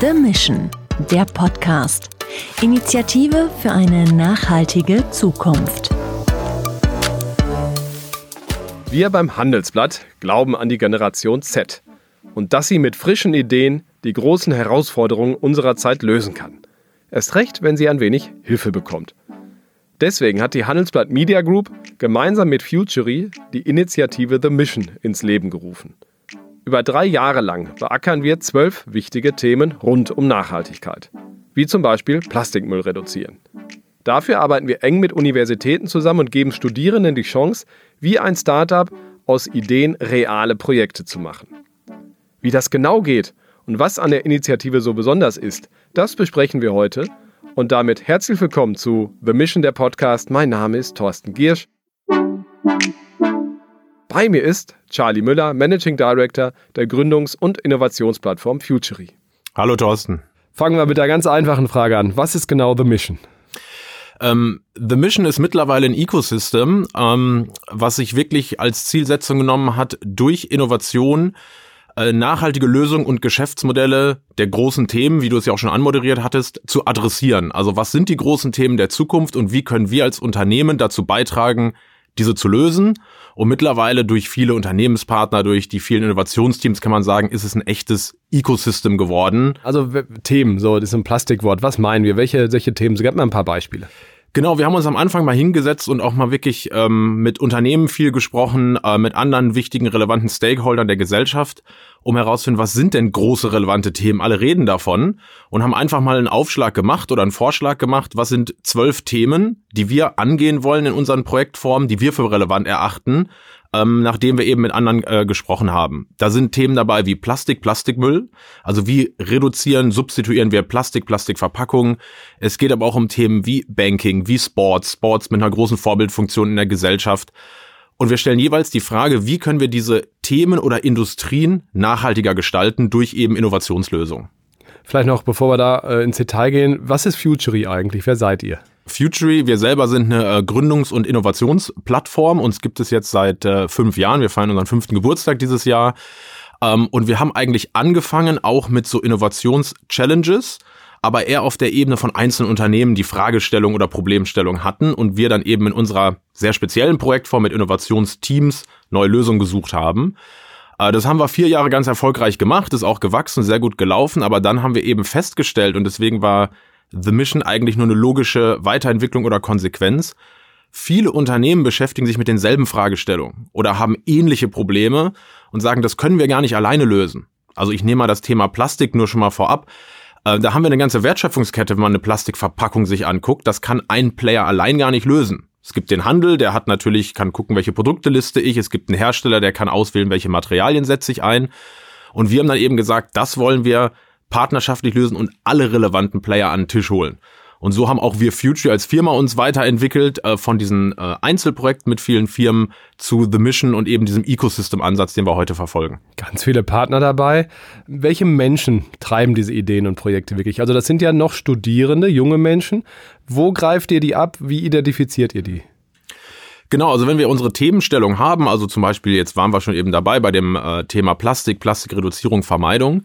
The Mission, der Podcast. Initiative für eine nachhaltige Zukunft. Wir beim Handelsblatt glauben an die Generation Z und dass sie mit frischen Ideen die großen Herausforderungen unserer Zeit lösen kann. Erst recht, wenn sie ein wenig Hilfe bekommt. Deswegen hat die Handelsblatt Media Group gemeinsam mit Futury die Initiative The Mission ins Leben gerufen. Über drei Jahre lang beackern wir zwölf wichtige Themen rund um Nachhaltigkeit, wie zum Beispiel Plastikmüll reduzieren. Dafür arbeiten wir eng mit Universitäten zusammen und geben Studierenden die Chance, wie ein Startup aus Ideen reale Projekte zu machen. Wie das genau geht und was an der Initiative so besonders ist, das besprechen wir heute. Und damit herzlich willkommen zu The Mission der Podcast. Mein Name ist Thorsten Giersch. Bei mir ist Charlie Müller, Managing Director der Gründungs- und Innovationsplattform Futury. Hallo Thorsten. Fangen wir mit der ganz einfachen Frage an. Was ist genau The Mission? Ähm, The Mission ist mittlerweile ein Ecosystem, ähm, was sich wirklich als Zielsetzung genommen hat, durch Innovation äh, nachhaltige Lösungen und Geschäftsmodelle der großen Themen, wie du es ja auch schon anmoderiert hattest, zu adressieren. Also was sind die großen Themen der Zukunft und wie können wir als Unternehmen dazu beitragen, diese zu lösen. Und mittlerweile durch viele Unternehmenspartner, durch die vielen Innovationsteams kann man sagen, ist es ein echtes Ecosystem geworden. Also Themen, so, das ist ein Plastikwort. Was meinen wir? Welche, welche Themen? So, gib mal ein paar Beispiele. Genau, wir haben uns am Anfang mal hingesetzt und auch mal wirklich ähm, mit Unternehmen viel gesprochen, äh, mit anderen wichtigen, relevanten Stakeholdern der Gesellschaft, um herauszufinden, was sind denn große, relevante Themen. Alle reden davon und haben einfach mal einen Aufschlag gemacht oder einen Vorschlag gemacht, was sind zwölf Themen, die wir angehen wollen in unseren Projektformen, die wir für relevant erachten, ähm, nachdem wir eben mit anderen äh, gesprochen haben. Da sind Themen dabei wie Plastik, Plastikmüll, also wie reduzieren, substituieren wir Plastik, Plastikverpackungen. Es geht aber auch um Themen wie Banking, wie Sports, Sports mit einer großen Vorbildfunktion in der Gesellschaft. Und wir stellen jeweils die Frage, wie können wir diese Themen oder Industrien nachhaltiger gestalten durch eben Innovationslösungen. Vielleicht noch, bevor wir da äh, ins Detail gehen, was ist Futury eigentlich? Wer seid ihr? Futury, wir selber sind eine äh, Gründungs- und Innovationsplattform. Uns gibt es jetzt seit äh, fünf Jahren. Wir feiern unseren fünften Geburtstag dieses Jahr. Ähm, und wir haben eigentlich angefangen auch mit so Innovations-Challenges, aber eher auf der Ebene von einzelnen Unternehmen, die Fragestellung oder Problemstellung hatten und wir dann eben in unserer sehr speziellen Projektform mit Innovationsteams neue Lösungen gesucht haben. Äh, das haben wir vier Jahre ganz erfolgreich gemacht, ist auch gewachsen, sehr gut gelaufen, aber dann haben wir eben festgestellt und deswegen war The Mission eigentlich nur eine logische Weiterentwicklung oder Konsequenz. Viele Unternehmen beschäftigen sich mit denselben Fragestellungen oder haben ähnliche Probleme und sagen, das können wir gar nicht alleine lösen. Also ich nehme mal das Thema Plastik nur schon mal vorab. Äh, da haben wir eine ganze Wertschöpfungskette, wenn man eine Plastikverpackung sich anguckt. Das kann ein Player allein gar nicht lösen. Es gibt den Handel, der hat natürlich, kann gucken, welche Produkte liste ich. Es gibt einen Hersteller, der kann auswählen, welche Materialien setze ich ein. Und wir haben dann eben gesagt, das wollen wir partnerschaftlich lösen und alle relevanten Player an den Tisch holen. Und so haben auch wir Future als Firma uns weiterentwickelt äh, von diesen äh, Einzelprojekten mit vielen Firmen zu The Mission und eben diesem Ecosystem-Ansatz, den wir heute verfolgen. Ganz viele Partner dabei. Welche Menschen treiben diese Ideen und Projekte wirklich? Also das sind ja noch Studierende, junge Menschen. Wo greift ihr die ab? Wie identifiziert ihr die? Genau, also wenn wir unsere Themenstellung haben, also zum Beispiel jetzt waren wir schon eben dabei bei dem äh, Thema Plastik, Plastikreduzierung, Vermeidung,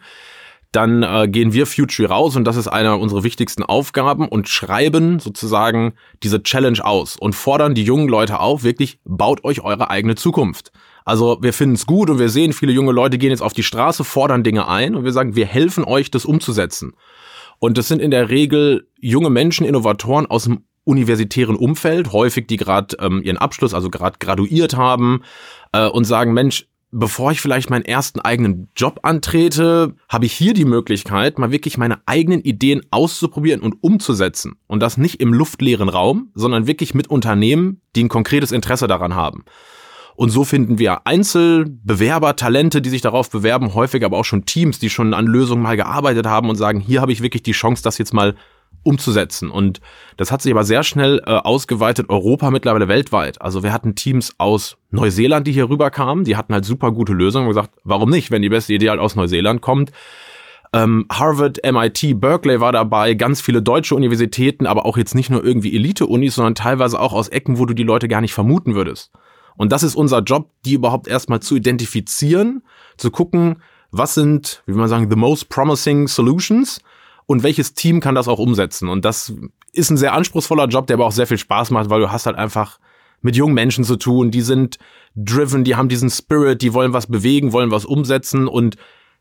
dann äh, gehen wir Future raus und das ist einer unserer wichtigsten Aufgaben und schreiben sozusagen diese Challenge aus und fordern die jungen Leute auf, wirklich baut euch eure eigene Zukunft. Also wir finden es gut und wir sehen, viele junge Leute gehen jetzt auf die Straße, fordern Dinge ein und wir sagen, wir helfen euch, das umzusetzen. Und das sind in der Regel junge Menschen, Innovatoren aus dem universitären Umfeld, häufig die gerade ähm, ihren Abschluss, also gerade graduiert haben äh, und sagen, Mensch, bevor ich vielleicht meinen ersten eigenen Job antrete, habe ich hier die Möglichkeit, mal wirklich meine eigenen Ideen auszuprobieren und umzusetzen. Und das nicht im luftleeren Raum, sondern wirklich mit Unternehmen, die ein konkretes Interesse daran haben. Und so finden wir Einzelbewerber, Talente, die sich darauf bewerben, häufig aber auch schon Teams, die schon an Lösungen mal gearbeitet haben und sagen, hier habe ich wirklich die Chance, das jetzt mal umzusetzen. Und das hat sich aber sehr schnell äh, ausgeweitet, Europa mittlerweile weltweit. Also wir hatten Teams aus Neuseeland, die hier rüberkamen, die hatten halt super gute Lösungen und gesagt, warum nicht, wenn die beste Idee halt aus Neuseeland kommt. Ähm, Harvard, MIT, Berkeley war dabei, ganz viele deutsche Universitäten, aber auch jetzt nicht nur irgendwie Elite-Unis, sondern teilweise auch aus Ecken, wo du die Leute gar nicht vermuten würdest. Und das ist unser Job, die überhaupt erstmal zu identifizieren, zu gucken, was sind, wie man sagen, the most promising solutions und welches Team kann das auch umsetzen. Und das ist ein sehr anspruchsvoller Job, der aber auch sehr viel Spaß macht, weil du hast halt einfach mit jungen Menschen zu tun, die sind driven, die haben diesen Spirit, die wollen was bewegen, wollen was umsetzen und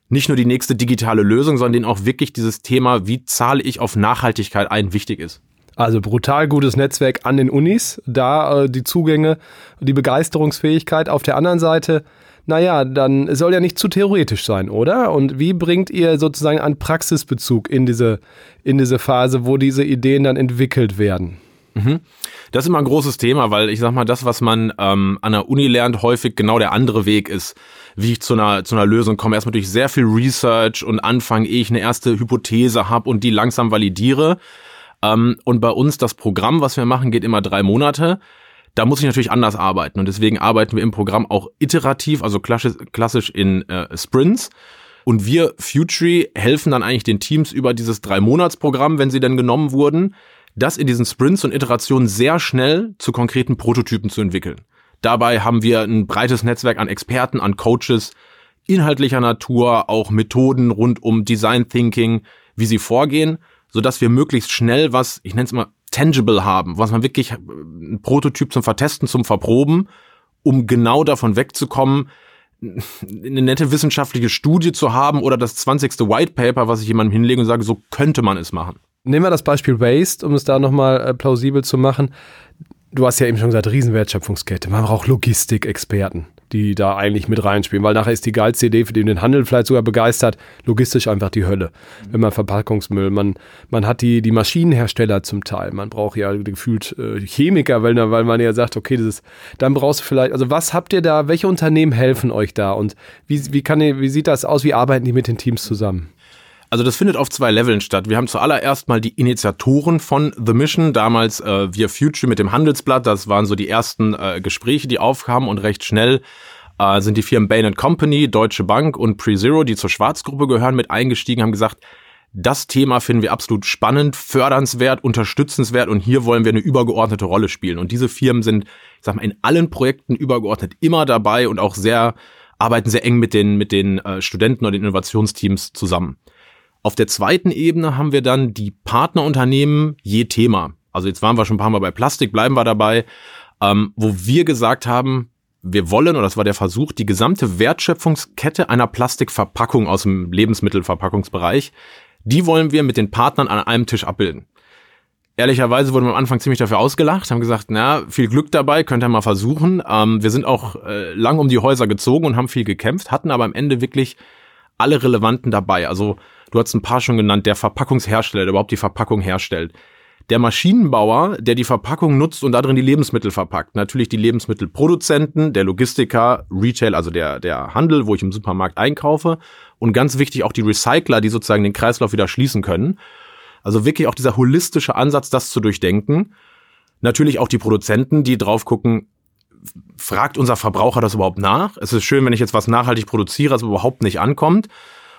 nicht nur die nächste digitale Lösung, sondern denen auch wirklich dieses Thema, wie zahle ich auf Nachhaltigkeit ein, wichtig ist. Also brutal gutes Netzwerk an den Unis, da äh, die Zugänge, die Begeisterungsfähigkeit. Auf der anderen Seite, naja, dann soll ja nicht zu theoretisch sein, oder? Und wie bringt ihr sozusagen einen Praxisbezug in diese, in diese Phase, wo diese Ideen dann entwickelt werden? Mhm. Das ist immer ein großes Thema, weil ich sag mal, das, was man ähm, an der Uni lernt, häufig genau der andere Weg ist, wie ich zu einer, zu einer Lösung komme. Erstmal durch sehr viel Research und anfangen, ehe ich eine erste Hypothese habe und die langsam validiere. Ähm, und bei uns das Programm, was wir machen, geht immer drei Monate. Da muss ich natürlich anders arbeiten und deswegen arbeiten wir im Programm auch iterativ, also klassisch in äh, Sprints. Und wir, Futury, helfen dann eigentlich den Teams über dieses Drei-Monats-Programm, wenn sie denn genommen wurden, das in diesen Sprints und Iterationen sehr schnell zu konkreten Prototypen zu entwickeln. Dabei haben wir ein breites Netzwerk an Experten, an Coaches, inhaltlicher Natur, auch Methoden rund um Design Thinking, wie sie vorgehen, so dass wir möglichst schnell was, ich nenne es mal tangible haben, was man wirklich ein Prototyp zum Vertesten, zum Verproben, um genau davon wegzukommen, eine nette wissenschaftliche Studie zu haben oder das 20. White Paper, was ich jemandem hinlege und sage, so könnte man es machen. Nehmen wir das Beispiel Waste, um es da nochmal äh, plausibel zu machen. Du hast ja eben schon gesagt, Riesenwertschöpfungskette. Man braucht Logistikexperten, die da eigentlich mit reinspielen, weil nachher ist die geilste Idee, für den den Handel vielleicht sogar begeistert, logistisch einfach die Hölle. Wenn man Verpackungsmüll, man, man hat die, die Maschinenhersteller zum Teil, man braucht ja gefühlt äh, Chemiker, weil, weil man ja sagt, okay, das ist, dann brauchst du vielleicht, also was habt ihr da, welche Unternehmen helfen euch da und wie, wie, kann, wie sieht das aus, wie arbeiten die mit den Teams zusammen? Also das findet auf zwei Leveln statt. Wir haben zuallererst mal die Initiatoren von The Mission, damals äh, via Future mit dem Handelsblatt. Das waren so die ersten äh, Gespräche, die aufkamen und recht schnell äh, sind die Firmen Bain Company, Deutsche Bank und PreZero, die zur Schwarzgruppe gehören, mit eingestiegen, haben gesagt, das Thema finden wir absolut spannend, fördernswert, unterstützenswert und hier wollen wir eine übergeordnete Rolle spielen. Und diese Firmen sind, ich sag mal, in allen Projekten übergeordnet immer dabei und auch sehr, arbeiten sehr eng mit den, mit den äh, Studenten oder den Innovationsteams zusammen. Auf der zweiten Ebene haben wir dann die Partnerunternehmen je Thema. Also jetzt waren wir schon ein paar Mal bei Plastik, bleiben wir dabei, ähm, wo wir gesagt haben, wir wollen, oder das war der Versuch, die gesamte Wertschöpfungskette einer Plastikverpackung aus dem Lebensmittelverpackungsbereich, die wollen wir mit den Partnern an einem Tisch abbilden. Ehrlicherweise wurden wir am Anfang ziemlich dafür ausgelacht, haben gesagt, na, viel Glück dabei, könnt ihr mal versuchen. Ähm, wir sind auch äh, lang um die Häuser gezogen und haben viel gekämpft, hatten aber am Ende wirklich alle Relevanten dabei. Also du hast ein paar schon genannt, der Verpackungshersteller, der überhaupt die Verpackung herstellt. Der Maschinenbauer, der die Verpackung nutzt und darin die Lebensmittel verpackt. Natürlich die Lebensmittelproduzenten, der Logistiker, Retail, also der, der Handel, wo ich im Supermarkt einkaufe. Und ganz wichtig auch die Recycler, die sozusagen den Kreislauf wieder schließen können. Also wirklich auch dieser holistische Ansatz, das zu durchdenken. Natürlich auch die Produzenten, die drauf gucken, fragt unser Verbraucher das überhaupt nach? Es ist schön, wenn ich jetzt was nachhaltig produziere, das überhaupt nicht ankommt.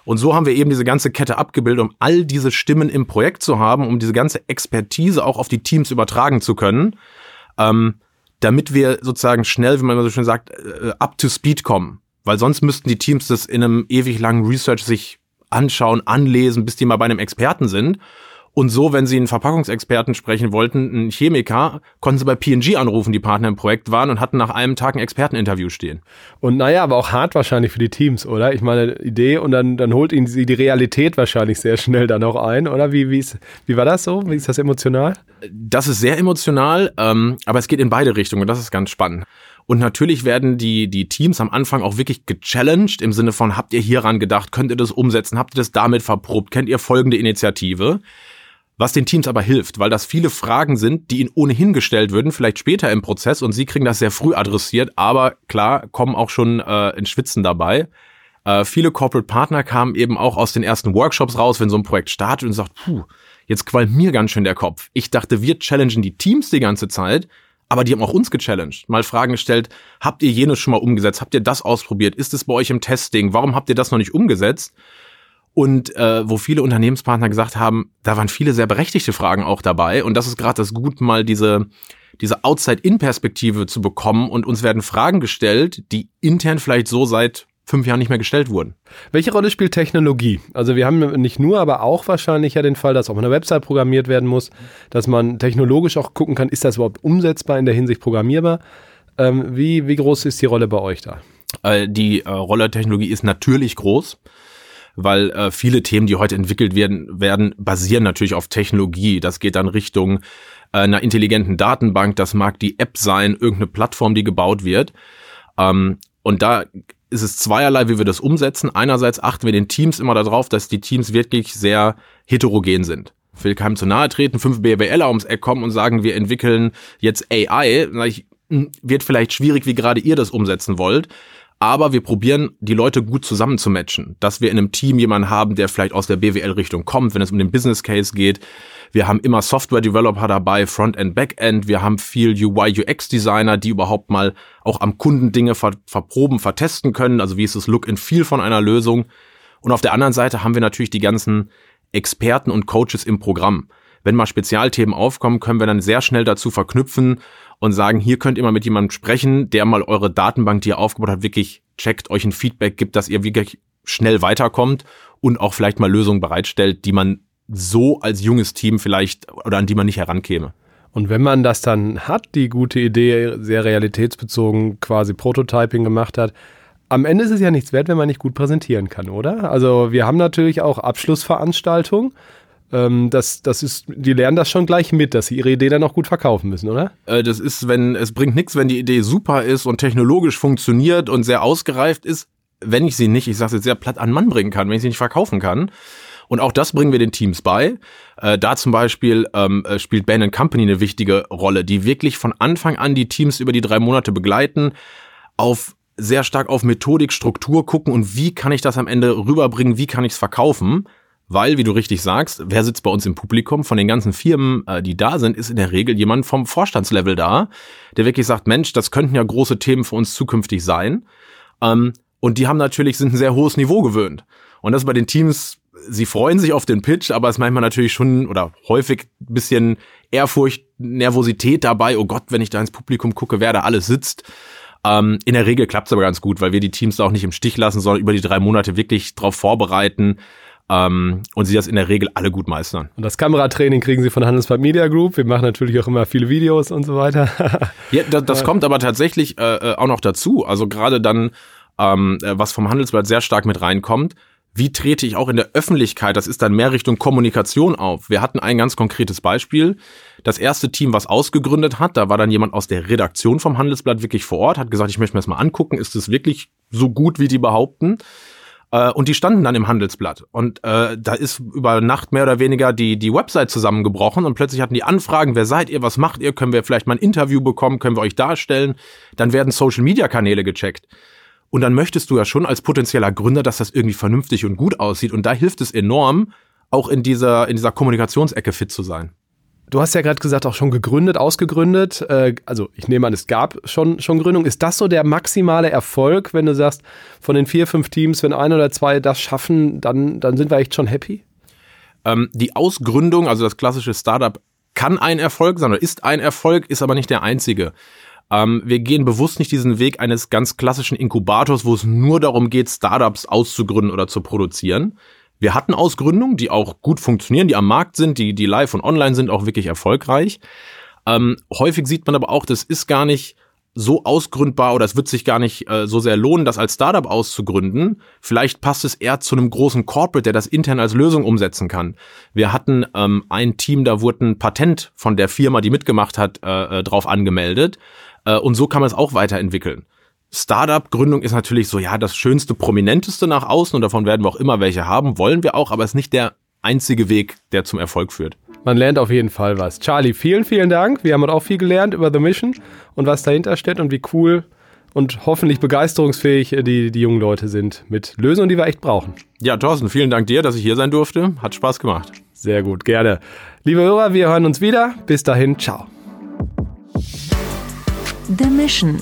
Und so haben wir eben diese ganze Kette abgebildet, um all diese Stimmen im Projekt zu haben, um diese ganze Expertise auch auf die Teams übertragen zu können, ähm, damit wir sozusagen schnell, wie man so schön sagt, äh, up to speed kommen. Weil sonst müssten die Teams das in einem ewig langen Research sich anschauen, anlesen, bis die mal bei einem Experten sind. Und so, wenn Sie einen Verpackungsexperten sprechen wollten, einen Chemiker, konnten Sie bei P&G anrufen, die Partner im Projekt waren und hatten nach einem Tag ein Experteninterview stehen. Und naja, aber auch hart wahrscheinlich für die Teams, oder? Ich meine, Idee und dann, dann holt Ihnen die Realität wahrscheinlich sehr schnell dann auch ein, oder? Wie, wie, ist, wie war das so? Wie ist das emotional? Das ist sehr emotional, ähm, aber es geht in beide Richtungen und das ist ganz spannend. Und natürlich werden die, die Teams am Anfang auch wirklich gechallenged im Sinne von, habt ihr hieran gedacht, könnt ihr das umsetzen, habt ihr das damit verprobt, kennt ihr folgende Initiative? Was den Teams aber hilft, weil das viele Fragen sind, die ihnen ohnehin gestellt würden, vielleicht später im Prozess und sie kriegen das sehr früh adressiert, aber klar, kommen auch schon äh, in Schwitzen dabei. Äh, viele Corporate Partner kamen eben auch aus den ersten Workshops raus, wenn so ein Projekt startet und sagt, puh, jetzt qualmt mir ganz schön der Kopf. Ich dachte, wir challengen die Teams die ganze Zeit, aber die haben auch uns gechallenged. Mal Fragen gestellt, habt ihr jenes schon mal umgesetzt? Habt ihr das ausprobiert? Ist es bei euch im Testing? Warum habt ihr das noch nicht umgesetzt? Und äh, wo viele Unternehmenspartner gesagt haben, da waren viele sehr berechtigte Fragen auch dabei und das ist gerade das Gut, mal diese diese Outside-In-Perspektive zu bekommen und uns werden Fragen gestellt, die intern vielleicht so seit fünf Jahren nicht mehr gestellt wurden. Welche Rolle spielt Technologie? Also wir haben nicht nur, aber auch wahrscheinlich ja den Fall, dass auch eine Website programmiert werden muss, dass man technologisch auch gucken kann, ist das überhaupt umsetzbar in der Hinsicht programmierbar? Ähm, wie, wie groß ist die Rolle bei euch da? Äh, die äh, Rolle Technologie ist natürlich groß weil äh, viele Themen, die heute entwickelt werden, werden, basieren natürlich auf Technologie. Das geht dann Richtung äh, einer intelligenten Datenbank, das mag die App sein, irgendeine Plattform, die gebaut wird. Ähm, und da ist es zweierlei, wie wir das umsetzen. Einerseits achten wir den Teams immer darauf, dass die Teams wirklich sehr heterogen sind. Ich will keinem zu nahe treten, fünf BWLer ums Eck kommen und sagen, wir entwickeln jetzt AI. Hm, wird vielleicht schwierig, wie gerade ihr das umsetzen wollt. Aber wir probieren, die Leute gut zusammenzumatchen. Dass wir in einem Team jemanden haben, der vielleicht aus der BWL-Richtung kommt, wenn es um den Business Case geht. Wir haben immer Software-Developer dabei, Frontend, Backend. Wir haben viel UI, UX-Designer, die überhaupt mal auch am Kunden Dinge ver verproben, vertesten können. Also wie ist das Look and Feel von einer Lösung? Und auf der anderen Seite haben wir natürlich die ganzen Experten und Coaches im Programm. Wenn mal Spezialthemen aufkommen, können wir dann sehr schnell dazu verknüpfen und sagen, hier könnt ihr mal mit jemandem sprechen, der mal eure Datenbank, die ihr aufgebaut habt, wirklich checkt, euch ein Feedback gibt, dass ihr wirklich schnell weiterkommt und auch vielleicht mal Lösungen bereitstellt, die man so als junges Team vielleicht oder an die man nicht herankäme. Und wenn man das dann hat, die gute Idee, sehr realitätsbezogen quasi Prototyping gemacht hat, am Ende ist es ja nichts wert, wenn man nicht gut präsentieren kann, oder? Also wir haben natürlich auch Abschlussveranstaltungen ähm, das, das ist, die lernen das schon gleich mit, dass sie ihre Idee dann auch gut verkaufen müssen, oder? Äh, das ist, wenn, es bringt nichts, wenn die Idee super ist und technologisch funktioniert und sehr ausgereift ist, wenn ich sie nicht, ich sage jetzt sehr platt, an Mann bringen kann, wenn ich sie nicht verkaufen kann. Und auch das bringen wir den Teams bei. Äh, da zum Beispiel ähm, äh, spielt Bain Company eine wichtige Rolle, die wirklich von Anfang an die Teams über die drei Monate begleiten, auf sehr stark auf Methodik, Struktur gucken und wie kann ich das am Ende rüberbringen, wie kann ich es verkaufen. Weil, wie du richtig sagst, wer sitzt bei uns im Publikum? Von den ganzen Firmen, äh, die da sind, ist in der Regel jemand vom Vorstandslevel da, der wirklich sagt, Mensch, das könnten ja große Themen für uns zukünftig sein. Ähm, und die haben natürlich, sind ein sehr hohes Niveau gewöhnt. Und das bei den Teams, sie freuen sich auf den Pitch, aber es ist manchmal natürlich schon oder häufig ein bisschen Ehrfurcht, Nervosität dabei. Oh Gott, wenn ich da ins Publikum gucke, wer da alles sitzt. Ähm, in der Regel klappt es aber ganz gut, weil wir die Teams da auch nicht im Stich lassen, sondern über die drei Monate wirklich drauf vorbereiten, ähm, und sie das in der Regel alle gut meistern. Und das Kameratraining kriegen sie von Handelsblatt Media Group. Wir machen natürlich auch immer viele Videos und so weiter. ja, das, das kommt aber tatsächlich äh, äh, auch noch dazu. Also gerade dann, ähm, äh, was vom Handelsblatt sehr stark mit reinkommt, wie trete ich auch in der Öffentlichkeit, das ist dann mehr Richtung Kommunikation auf. Wir hatten ein ganz konkretes Beispiel. Das erste Team, was ausgegründet hat, da war dann jemand aus der Redaktion vom Handelsblatt wirklich vor Ort, hat gesagt, ich möchte mir das mal angucken, ist es wirklich so gut, wie die behaupten? Äh, und die standen dann im Handelsblatt. Und äh, da ist über Nacht mehr oder weniger die, die Website zusammengebrochen und plötzlich hatten die Anfragen, wer seid ihr, was macht ihr, können wir vielleicht mal ein Interview bekommen, können wir euch darstellen. Dann werden Social-Media-Kanäle gecheckt. Und dann möchtest du ja schon als potenzieller Gründer, dass das irgendwie vernünftig und gut aussieht. Und da hilft es enorm, auch in dieser, in dieser Kommunikationsecke fit zu sein. Du hast ja gerade gesagt, auch schon gegründet, ausgegründet. Äh, also ich nehme an, es gab schon, schon Gründung. Ist das so der maximale Erfolg, wenn du sagst, von den vier, fünf Teams, wenn ein oder zwei das schaffen, dann, dann sind wir echt schon happy? Ähm, die Ausgründung, also das klassische Startup, kann ein Erfolg sein oder ist ein Erfolg, ist aber nicht der einzige. Ähm, wir gehen bewusst nicht diesen Weg eines ganz klassischen Inkubators, wo es nur darum geht, Startups auszugründen oder zu produzieren wir hatten Ausgründungen, die auch gut funktionieren, die am Markt sind, die, die live und online sind, auch wirklich erfolgreich. Ähm, häufig sieht man aber auch, das ist gar nicht so ausgründbar oder es wird sich gar nicht äh, so sehr lohnen, das als Startup auszugründen. Vielleicht passt es eher zu einem großen Corporate, der das intern als Lösung umsetzen kann. Wir hatten ähm, ein Team, da wurde ein Patent von der Firma, die mitgemacht hat, äh, äh drauf angemeldet. Äh, und so kann man es auch weiterentwickeln. Startup-Gründung ist natürlich so, ja, das schönste, prominenteste nach außen und davon werden wir auch immer welche haben, wollen wir auch, aber es ist nicht der einzige Weg, der zum Erfolg führt. Man lernt auf jeden Fall was. Charlie, vielen, vielen Dank. Wir haben auch viel gelernt über The Mission und was dahinter steht und wie cool und hoffentlich begeisterungsfähig die, die jungen Leute sind mit Lösungen, die wir echt brauchen. Ja, Thorsten, vielen Dank dir, dass ich hier sein durfte. Hat Spaß gemacht. Sehr gut, gerne. Liebe Hörer, wir hören uns wieder. Bis dahin, ciao. The Mission